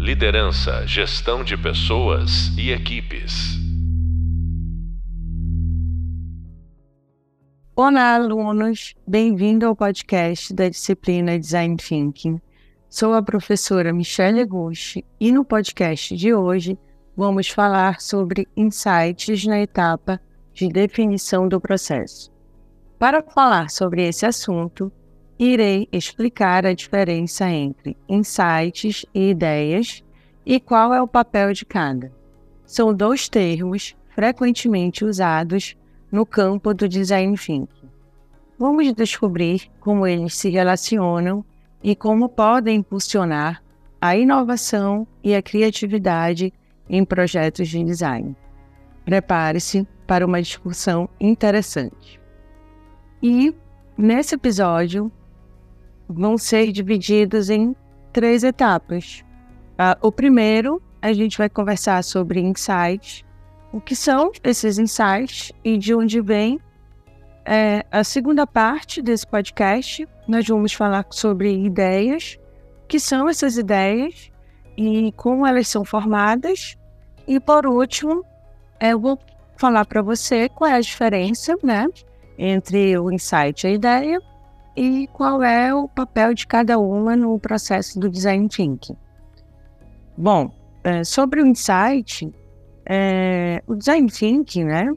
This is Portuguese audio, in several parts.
Liderança, gestão de pessoas e equipes. Olá, alunos! Bem-vindo ao podcast da disciplina Design Thinking. Sou a professora Michelle Gucci e no podcast de hoje vamos falar sobre insights na etapa de definição do processo. Para falar sobre esse assunto, irei explicar a diferença entre insights e ideias e qual é o papel de cada. São dois termos frequentemente usados no campo do design thinking. Vamos descobrir como eles se relacionam e como podem impulsionar a inovação e a criatividade em projetos de design. Prepare-se para uma discussão interessante. E nesse episódio vão ser divididos em três etapas. Uh, o primeiro, a gente vai conversar sobre insights, o que são esses insights e de onde vem. É, a segunda parte desse podcast, nós vamos falar sobre ideias, o que são essas ideias e como elas são formadas. E por último, eu vou falar para você qual é a diferença né, entre o insight e a ideia e qual é o papel de cada uma no processo do design thinking. Bom, é, sobre o insight, é, o design thinking, né?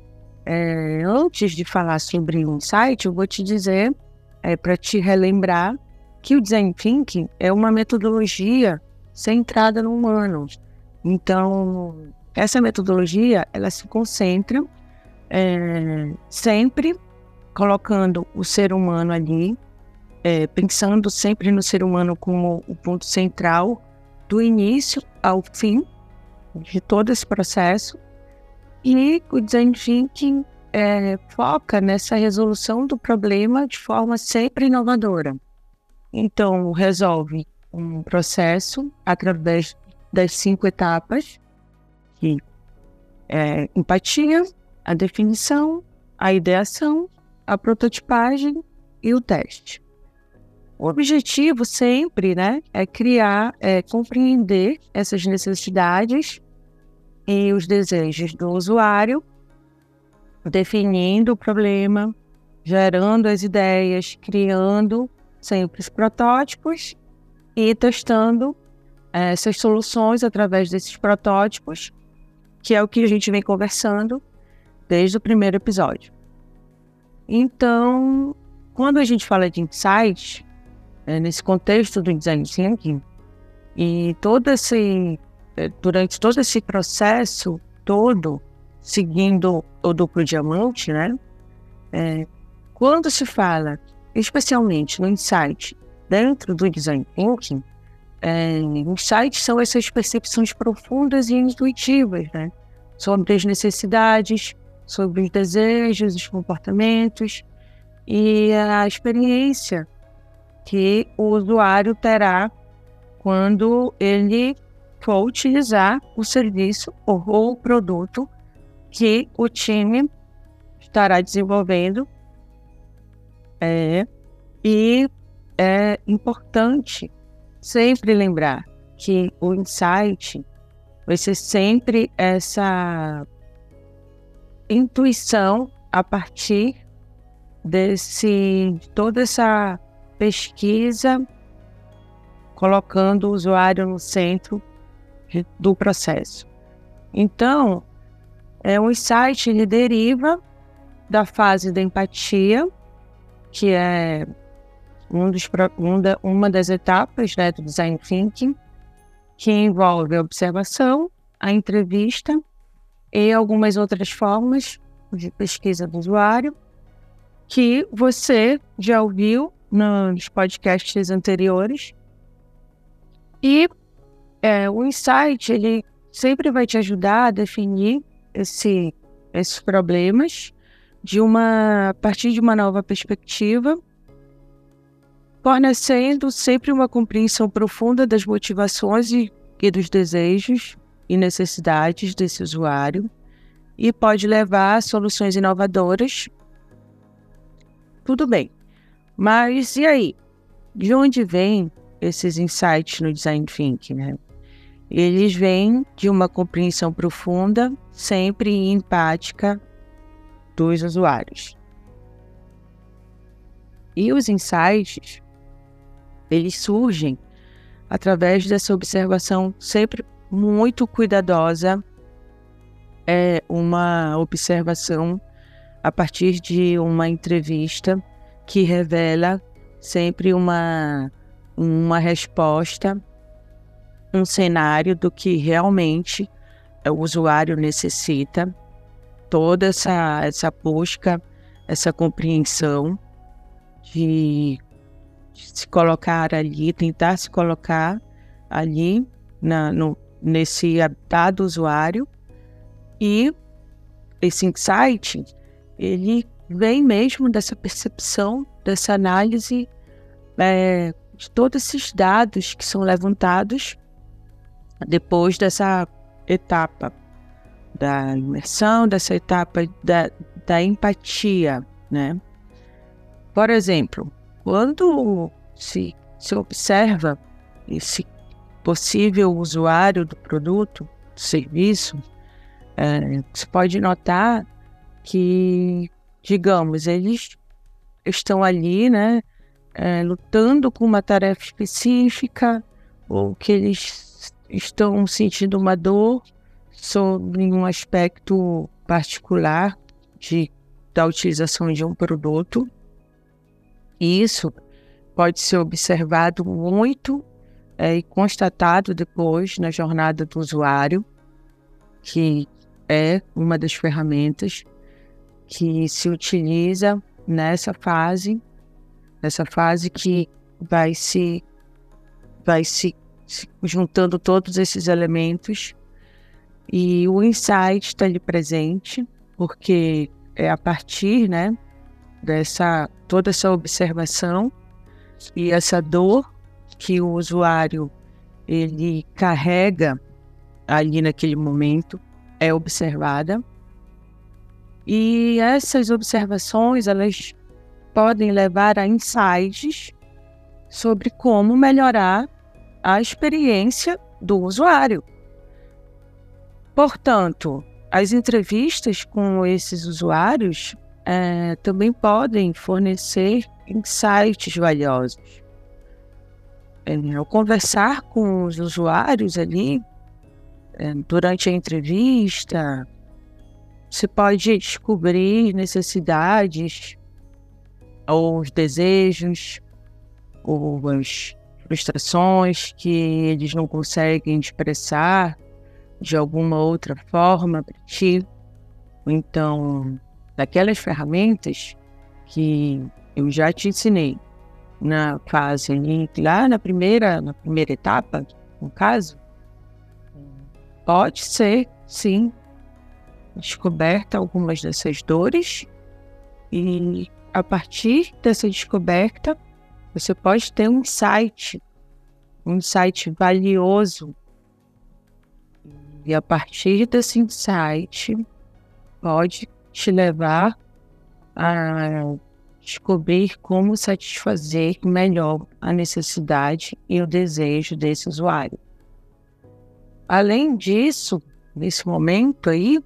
É, antes de falar sobre o insight, eu vou te dizer, é, para te relembrar, que o design thinking é uma metodologia centrada no humano. Então, essa metodologia, ela se concentra é, sempre colocando o ser humano ali, é, pensando sempre no ser humano como o ponto central do início ao fim de todo esse processo. E o design thinking é, foca nessa resolução do problema de forma sempre inovadora. Então, resolve um processo através das cinco etapas, que é empatia, a definição, a ideação, a prototipagem e o teste. O objetivo sempre né, é criar, é compreender essas necessidades e os desejos do usuário, definindo o problema, gerando as ideias, criando sempre os protótipos e testando é, essas soluções através desses protótipos, que é o que a gente vem conversando desde o primeiro episódio. Então, quando a gente fala de insights, é, nesse contexto do design thinking, e todo esse, é, durante todo esse processo todo, seguindo o duplo diamante, né? É, quando se fala, especialmente no insight dentro do design thinking, é, insights são essas percepções profundas e intuitivas, né? Sobre as necessidades, sobre os desejos, os comportamentos e a experiência que o usuário terá quando ele for utilizar o serviço ou o produto que o time estará desenvolvendo. É, e é importante sempre lembrar que o insight vai ser sempre essa intuição a partir desse toda essa pesquisa colocando o usuário no centro do processo. Então, é um insight ele deriva da fase da empatia, que é um dos, um uma das etapas né, do design thinking, que envolve a observação, a entrevista e algumas outras formas de pesquisa do usuário que você já ouviu nos podcasts anteriores. E é, o insight, ele sempre vai te ajudar a definir esse, esses problemas de uma, a partir de uma nova perspectiva, fornecendo sempre uma compreensão profunda das motivações e, e dos desejos e necessidades desse usuário e pode levar a soluções inovadoras. Tudo bem. Mas e aí? De onde vêm esses insights no design thinking, né? eles vêm de uma compreensão profunda, sempre empática dos usuários. E os insights, eles surgem através dessa observação sempre muito cuidadosa, é uma observação a partir de uma entrevista que revela sempre uma, uma resposta, um cenário do que realmente o usuário necessita, toda essa, essa busca, essa compreensão de, de se colocar ali, tentar se colocar ali na, no, nesse habitat do usuário. E esse insight ele vem mesmo dessa percepção, dessa análise é, de todos esses dados que são levantados depois dessa etapa da imersão, dessa etapa da, da empatia, né? Por exemplo, quando se, se observa esse possível usuário do produto, do serviço, é, você pode notar que, digamos, eles estão ali, né, é, lutando com uma tarefa específica, ou que eles estão sentindo uma dor sobre um aspecto particular de, da utilização de um produto. Isso pode ser observado muito é, e constatado depois na jornada do usuário, que é uma das ferramentas que se utiliza nessa fase, nessa fase que vai se vai se, se juntando todos esses elementos. E o insight está ali presente porque é a partir, né, dessa toda essa observação e essa dor que o usuário ele carrega ali naquele momento é observada e essas observações, elas podem levar a insights sobre como melhorar a experiência do usuário. Portanto, as entrevistas com esses usuários é, também podem fornecer insights valiosos. É, ao conversar com os usuários ali, é, durante a entrevista, você pode descobrir necessidades, ou os desejos, ou as frustrações que eles não conseguem expressar de alguma outra forma para ti. Então, daquelas ferramentas que eu já te ensinei na fase lá na primeira, na primeira etapa, no caso, pode ser, sim, descoberta algumas dessas dores e a partir dessa descoberta você pode ter um insight, um insight valioso. E a partir desse insight pode te levar a descobrir como satisfazer melhor a necessidade e o desejo desse usuário. Além disso, nesse momento aí,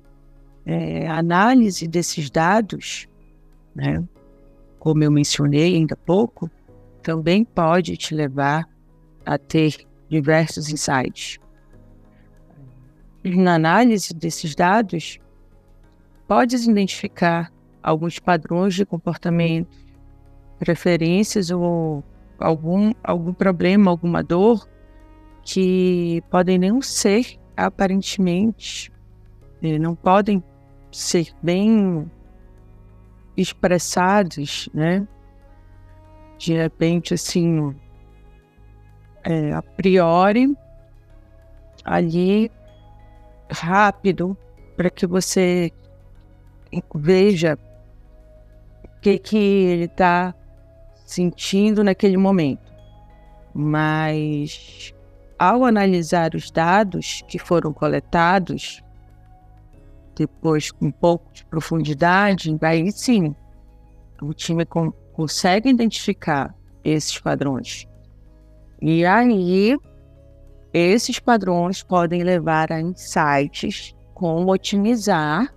é, análise desses dados, né, como eu mencionei ainda há pouco, também pode te levar a ter diversos insights. Na análise desses dados, podes identificar alguns padrões de comportamento, preferências ou algum, algum problema, alguma dor que podem não ser aparentemente, eh, não podem ser bem expressados, né? De repente, assim, é, a priori, ali, rápido, para que você veja o que, que ele está sentindo naquele momento. Mas, ao analisar os dados que foram coletados, depois com um pouco de profundidade, aí sim o time com, consegue identificar esses padrões. E aí esses padrões podem levar a insights como otimizar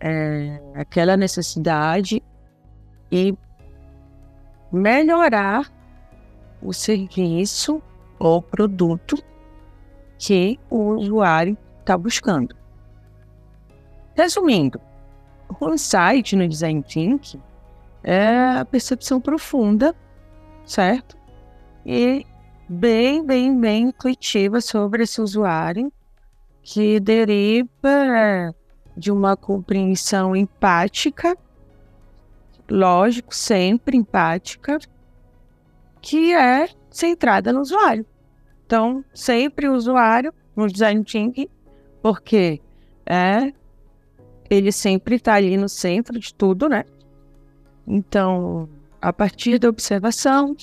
é, aquela necessidade e melhorar o serviço ou produto que o usuário está buscando. Resumindo, o insight no design thinking é a percepção profunda, certo? E bem, bem, bem intuitiva sobre esse usuário que deriva de uma compreensão empática, lógico, sempre empática, que é centrada no usuário. Então, sempre o usuário no design thinking, porque é ele sempre está ali no centro de tudo, né? Então, a partir da observação,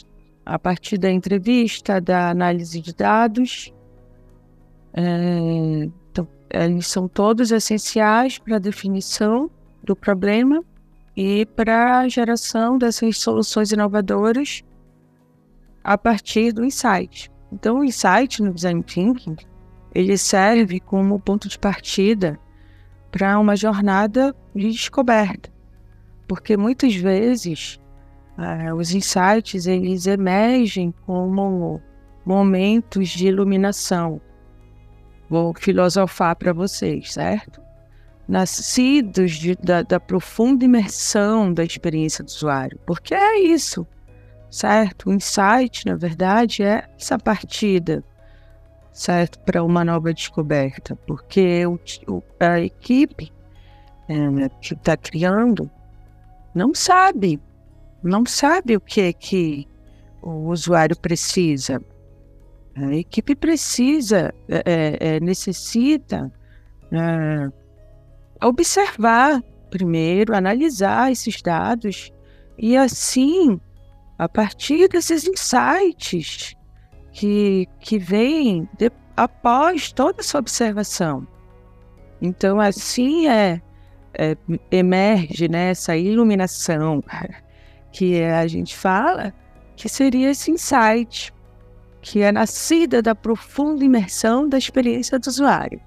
a partir da entrevista, da análise de dados, é, então, eles são todos essenciais para a definição do problema e para a geração dessas soluções inovadoras a partir do insight. Então, o insight no design thinking ele serve como ponto de partida para uma jornada de descoberta, porque muitas vezes uh, os insights eles emergem como momentos de iluminação. Vou filosofar para vocês, certo? Nascidos de, da, da profunda imersão da experiência do usuário, porque é isso, certo? O insight, na verdade, é essa partida certo? Para uma nova descoberta, porque o, o, a equipe é, que está criando não sabe, não sabe o que é que o usuário precisa. A equipe precisa, é, é, é necessita é, observar primeiro, analisar esses dados e assim, a partir desses insights, que, que vem de, após toda essa observação. Então, assim é, é, emerge né, essa iluminação que a gente fala, que seria esse insight, que é nascida da profunda imersão da experiência do usuário.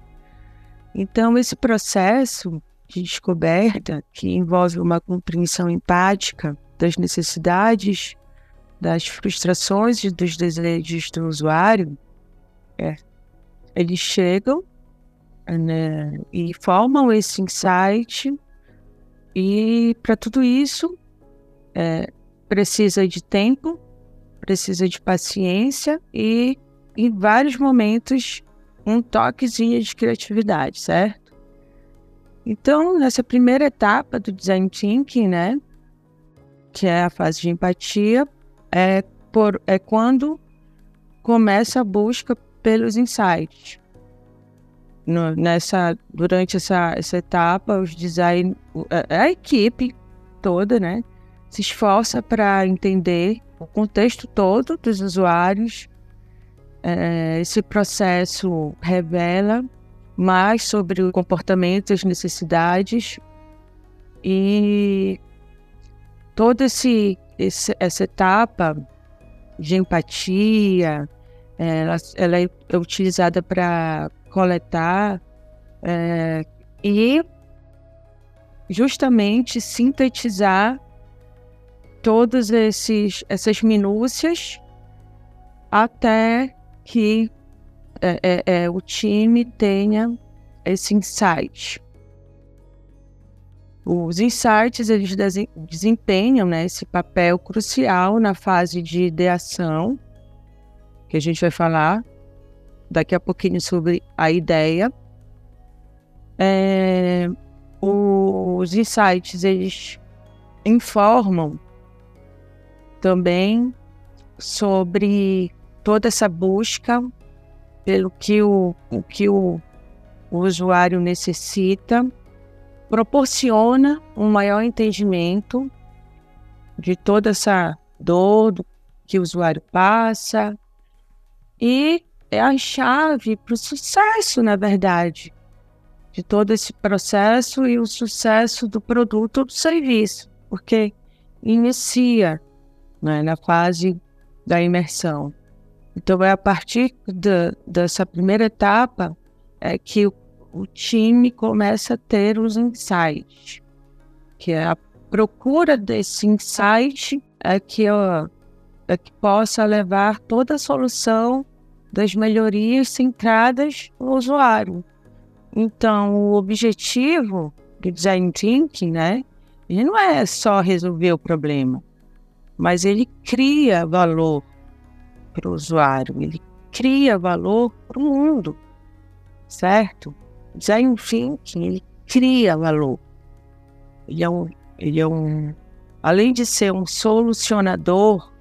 Então, esse processo de descoberta, que envolve uma compreensão empática das necessidades das frustrações e dos desejos do usuário, é, eles chegam né, e formam esse insight, e para tudo isso é, precisa de tempo, precisa de paciência e, em vários momentos, um toquezinho de criatividade, certo? Então, nessa primeira etapa do design thinking, né, que é a fase de empatia, é, por, é quando começa a busca pelos insights. No, nessa, durante essa, essa etapa, os design, a, a equipe toda, né, se esforça para entender o contexto todo dos usuários. É, esse processo revela mais sobre o comportamento as necessidades e todo esse esse, essa etapa de empatia, é, ela, ela é utilizada para coletar é, e justamente sintetizar todas esses, essas minúcias até que é, é, é o time tenha esse insight. Os insights eles desempenham né, esse papel crucial na fase de ideação, que a gente vai falar daqui a pouquinho sobre a ideia. É, os insights eles informam também sobre toda essa busca pelo que o, o que o, o usuário necessita proporciona um maior entendimento de toda essa dor que o usuário passa e é a chave para o sucesso, na verdade, de todo esse processo e o sucesso do produto ou do serviço, porque inicia né, na fase da imersão. Então, é a partir de, dessa primeira etapa é que o, o time começa a ter os insights, que é a procura desse insight é que, ó, é que possa levar toda a solução das melhorias centradas no usuário. Então, o objetivo do design thinking, né, ele não é só resolver o problema, mas ele cria valor para o usuário, ele cria valor para o mundo, certo? Design thinking, ele cria valor. Ele é um, ele é um, além de ser um solucionador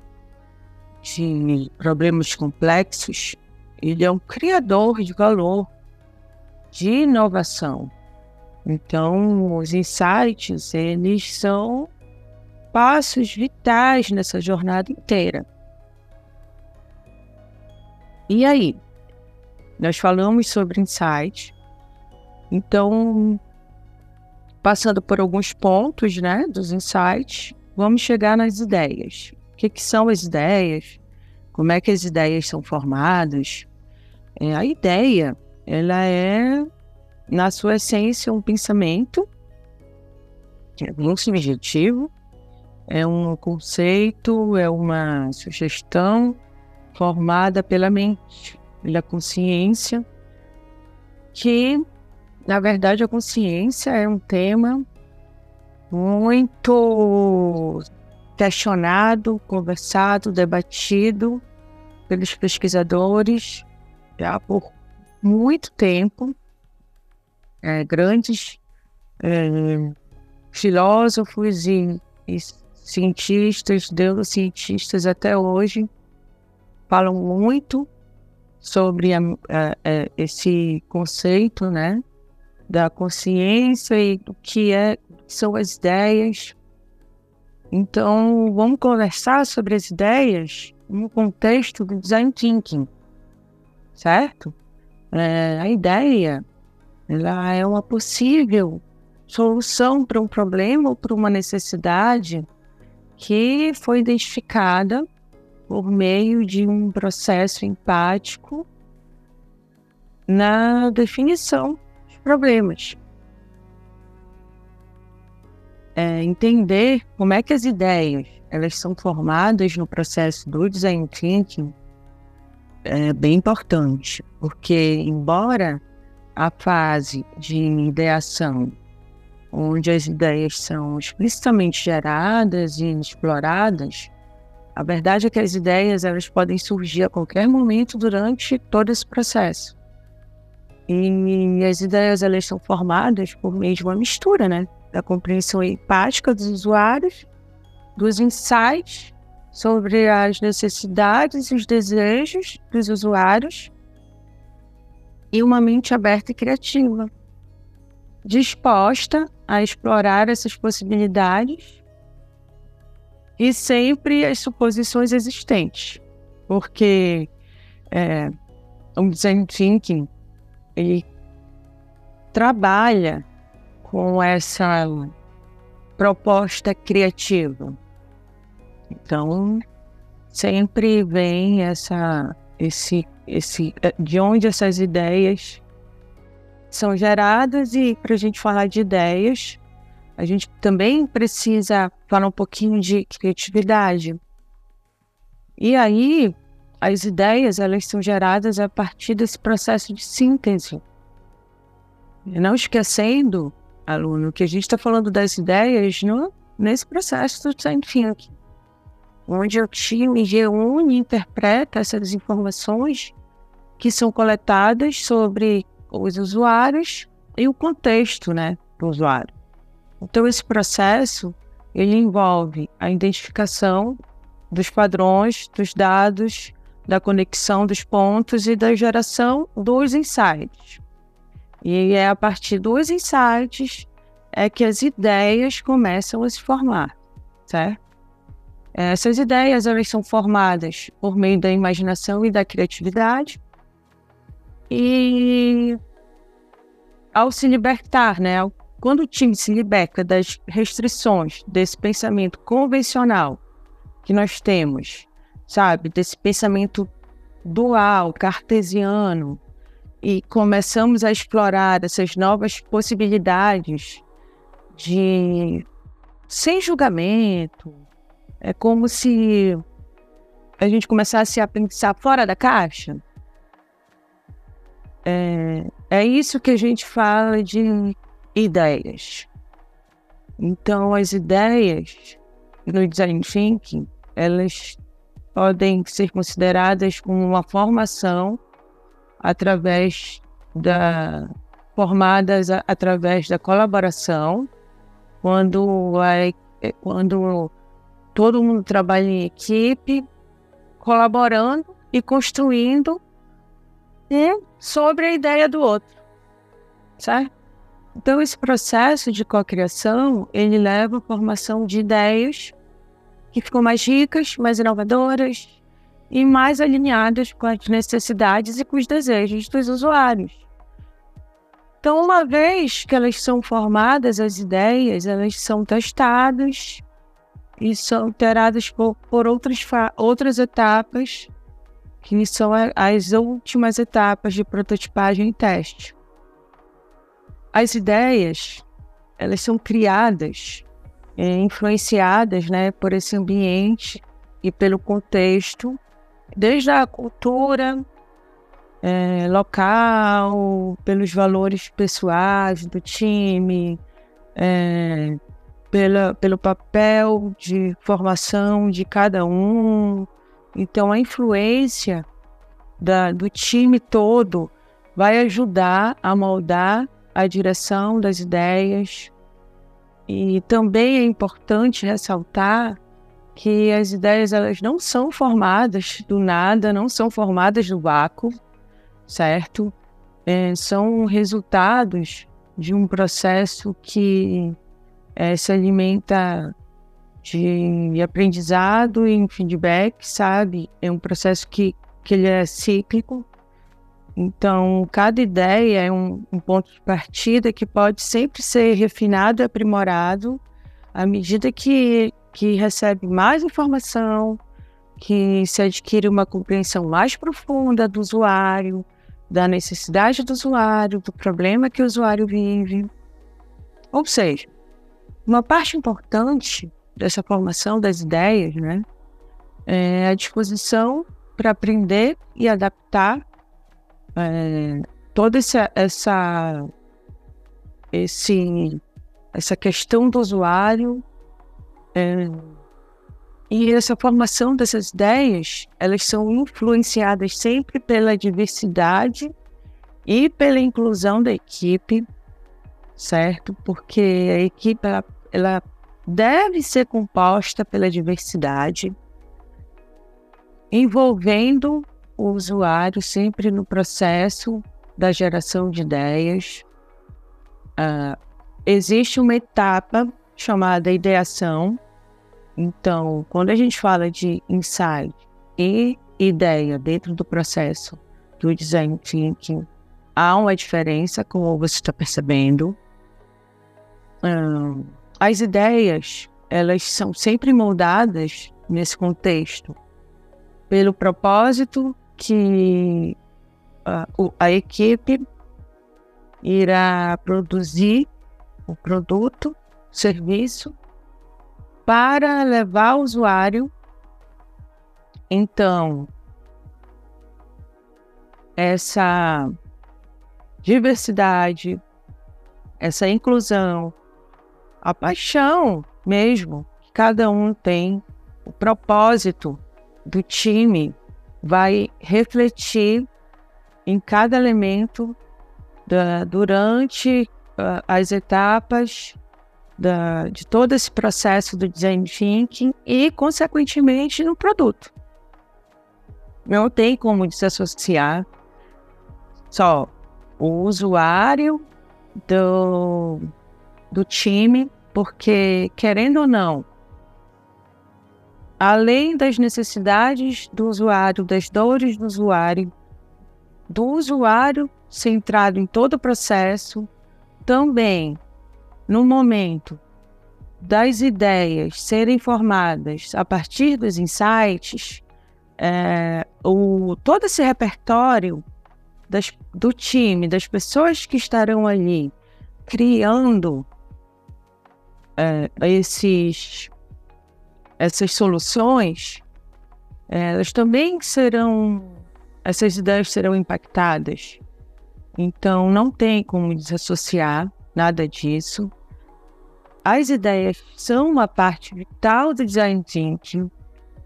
de problemas complexos, ele é um criador de valor, de inovação. Então, os insights, eles são passos vitais nessa jornada inteira. E aí? Nós falamos sobre insights. Então, passando por alguns pontos, né, dos insights, vamos chegar nas ideias. O que, que são as ideias? Como é que as ideias são formadas? É, a ideia, ela é, na sua essência, um pensamento, é bem subjetivo, é um conceito, é uma sugestão formada pela mente, pela consciência, que, na verdade, a consciência é um tema muito questionado, conversado, debatido pelos pesquisadores já por muito tempo. É, grandes é, filósofos e, e cientistas, neurocientistas até hoje falam muito sobre a, a, a, esse conceito, né, da consciência e do que é são as ideias. Então, vamos conversar sobre as ideias no contexto do design thinking, certo? É, a ideia, ela é uma possível solução para um problema ou para uma necessidade que foi identificada por meio de um processo empático na definição problemas. É, entender como é que as ideias elas são formadas no processo do design thinking é bem importante, porque embora a fase de ideação, onde as ideias são explicitamente geradas e exploradas, a verdade é que as ideias elas podem surgir a qualquer momento durante todo esse processo. E as ideias elas são formadas por meio de uma mistura, né? Da compreensão empática dos usuários, dos insights sobre as necessidades e os desejos dos usuários e uma mente aberta e criativa, disposta a explorar essas possibilidades e sempre as suposições existentes, porque é, o design thinking ele trabalha com essa proposta criativa. Então, sempre vem essa esse esse é, de onde essas ideias são geradas e para a gente falar de ideias a gente também precisa falar um pouquinho de criatividade. E aí, as ideias, elas são geradas a partir desse processo de síntese. Não esquecendo, aluno, que a gente está falando das ideias no, nesse processo do design thinking, onde o time reúne e interpreta essas informações que são coletadas sobre os usuários e o contexto né, do usuário. Então, esse processo ele envolve a identificação dos padrões, dos dados, da conexão dos pontos e da geração dos insights. E é a partir dos insights é que as ideias começam a se formar, certo? Essas ideias elas são formadas por meio da imaginação e da criatividade. E ao se libertar, né, quando o time se liberta das restrições desse pensamento convencional que nós temos, sabe, desse pensamento dual, cartesiano, e começamos a explorar essas novas possibilidades de sem julgamento, é como se a gente começasse a pensar fora da caixa. É, é isso que a gente fala de ideias. Então, as ideias no design thinking, elas podem ser consideradas como uma formação através da formadas a, através da colaboração, quando é, quando todo mundo trabalha em equipe, colaborando e construindo sobre a ideia do outro, certo? Então esse processo de cocriação ele leva à formação de ideias que ficam mais ricas, mais inovadoras e mais alinhadas com as necessidades e com os desejos dos usuários. Então, uma vez que elas são formadas, as ideias, elas são testadas e são alteradas por, por outras, outras etapas, que são as últimas etapas de prototipagem e teste. As ideias, elas são criadas é, influenciadas né, por esse ambiente e pelo contexto, desde a cultura é, local, pelos valores pessoais do time, é, pela, pelo papel de formação de cada um. Então, a influência da, do time todo vai ajudar a moldar a direção das ideias, e também é importante ressaltar que as ideias elas não são formadas do nada, não são formadas do vácuo, certo? É, são resultados de um processo que é, se alimenta de aprendizado e feedback, sabe? É um processo que, que ele é cíclico então, cada ideia é um, um, ponto de partida que pode sempre ser refinado e aprimorado à medida que, que recebe mais informação, que se adquire uma compreensão mais profunda do usuário, da necessidade do usuário, do problema que o usuário vive. Ou seja, uma parte importante dessa formação das ideias né, é a disposição para aprender e adaptar é, toda essa, essa, esse, essa questão do usuário é, e essa formação dessas ideias, elas são influenciadas sempre pela diversidade e pela inclusão da equipe, certo? Porque a equipe ela, ela deve ser composta pela diversidade, envolvendo o usuário sempre no processo da geração de ideias. Uh, existe uma etapa chamada ideação. Então, quando a gente fala de insight e ideia dentro do processo do design thinking, há uma diferença, como você está percebendo. Uh, as ideias, elas são sempre moldadas nesse contexto pelo propósito que a, a equipe irá produzir o produto, serviço, para levar ao usuário. Então, essa diversidade, essa inclusão, a paixão mesmo que cada um tem, o propósito do time vai refletir em cada elemento da, durante uh, as etapas da, de todo esse processo do design thinking e, consequentemente, no produto. Não tem como desassociar só o usuário do, do time, porque, querendo ou não, além das necessidades do usuário, das dores do usuário, do usuário centrado em todo o processo, também no momento das ideias serem formadas a partir dos insights, é, o, todo esse repertório das, do time, das pessoas que estarão ali criando é, esses, essas soluções, elas também serão, essas ideias serão impactadas. Então, não tem como desassociar nada disso. As ideias são uma parte vital do design thinking.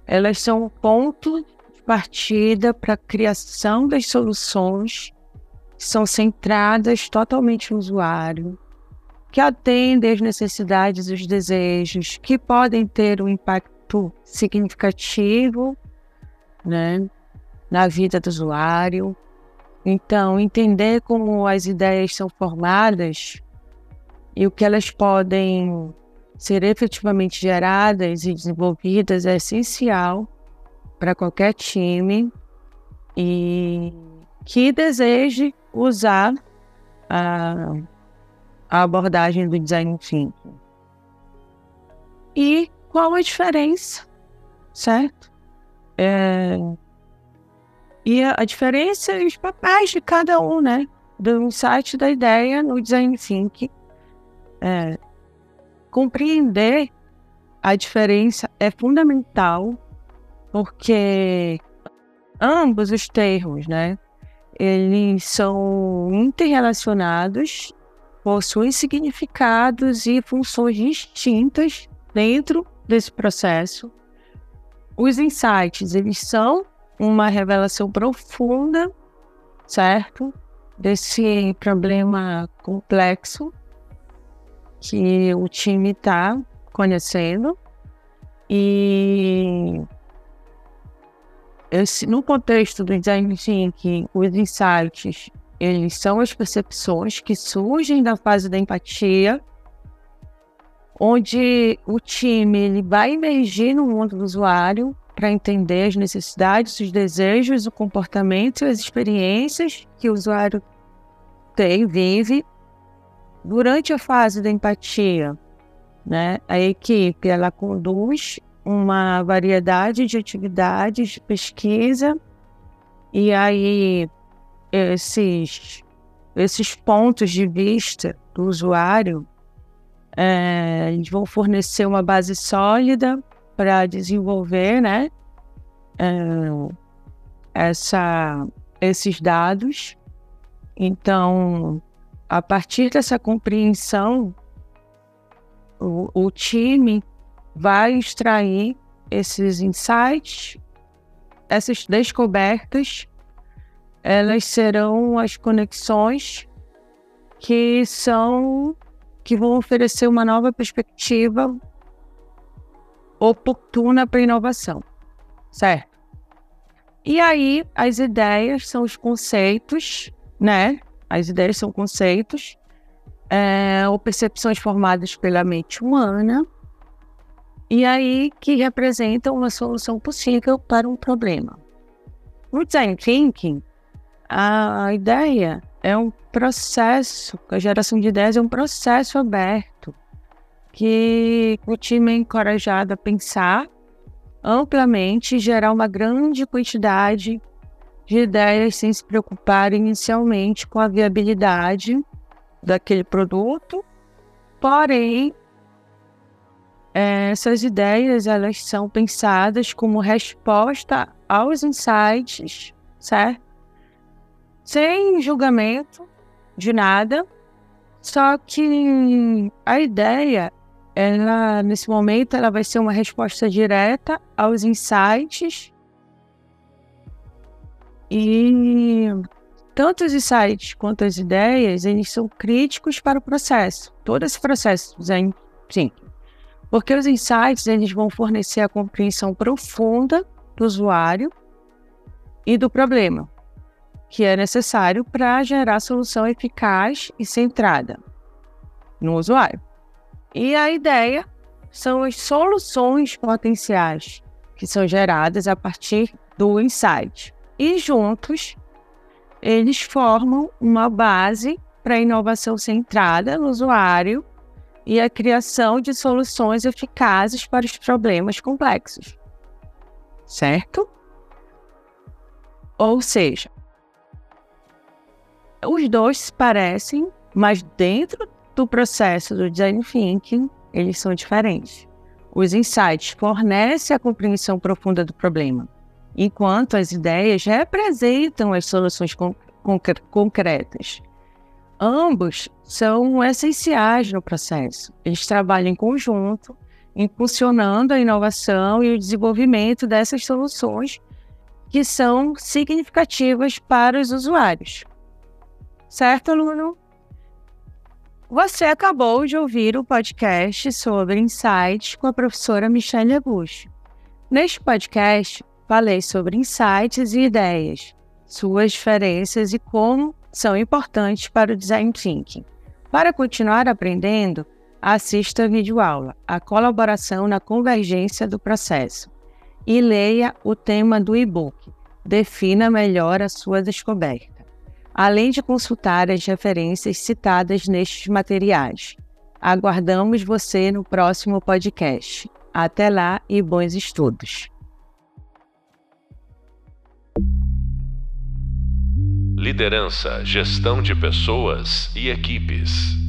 Elas são um ponto de partida para a criação das soluções que são centradas totalmente no usuário, que atendem às necessidades e os desejos, que podem ter um impacto significativo né, na vida do usuário. Então, entender como as ideias são formadas e o que elas podem ser efetivamente geradas e desenvolvidas é essencial para qualquer time e que deseje usar a, a abordagem do design thinking. E qual a diferença, certo? É, e a, a diferença e os papéis de cada um, né? Do insight da ideia no design thinking. É, compreender a diferença é fundamental, porque ambos os termos, né? eles são interrelacionados, possuem significados e funções distintas dentro desse processo. Os insights, eles são uma revelação profunda, certo? Desse problema complexo que o time está conhecendo. E esse, no contexto do design thinking, os insights, eles são as percepções que surgem da fase da empatia, onde o time ele vai emergir no mundo do usuário para entender as necessidades, os desejos, o comportamento e as experiências que o usuário tem, vive durante a fase da empatia. Né? A equipe ela conduz uma variedade de atividades de pesquisa e aí esses, esses pontos de vista do usuário é, vão fornecer uma base sólida para desenvolver né, é, essa, esses dados. Então, a partir dessa compreensão, o, o time vai extrair esses insights, essas descobertas, elas serão as conexões que são que vão oferecer uma nova perspectiva oportuna para inovação, certo? E aí as ideias são os conceitos, né? As ideias são conceitos é, ou percepções formadas pela mente humana e aí que representa uma solução possível para um problema. No design thinking, a ideia é um processo, a geração de ideias é um processo aberto, que o time é encorajado a pensar amplamente e gerar uma grande quantidade de ideias sem se preocupar inicialmente com a viabilidade daquele produto, porém essas ideias elas são pensadas como resposta aos insights, certo? Sem julgamento de nada. Só que a ideia, ela nesse momento, ela vai ser uma resposta direta aos insights e tanto os insights quanto as ideias, eles são críticos para o processo. Todo esse processo, sim, porque os insights eles vão fornecer a compreensão profunda do usuário e do problema, que é necessário para gerar solução eficaz e centrada no usuário. E a ideia são as soluções potenciais que são geradas a partir do insight. E juntos, eles formam uma base para a inovação centrada no usuário e a criação de soluções eficazes para os problemas complexos. Certo? Ou seja, os dois parecem, mas dentro do processo do design thinking, eles são diferentes. Os insights fornecem a compreensão profunda do problema, enquanto as ideias representam as soluções concretas. Ambos são essenciais no processo. Eles trabalham em conjunto, impulsionando a inovação e o desenvolvimento dessas soluções que são significativas para os usuários. Certo, aluno? Você acabou de ouvir o podcast sobre insights com a professora Michelle Augusto. Neste podcast, falei sobre insights e ideias, suas diferenças e como são importantes para o design thinking. Para continuar aprendendo, assista a videoaula A Colaboração na Convergência do Processo e leia o tema do e-book Defina melhor a sua descoberta, além de consultar as referências citadas nestes materiais. Aguardamos você no próximo podcast. Até lá e bons estudos! Liderança, gestão de pessoas e equipes.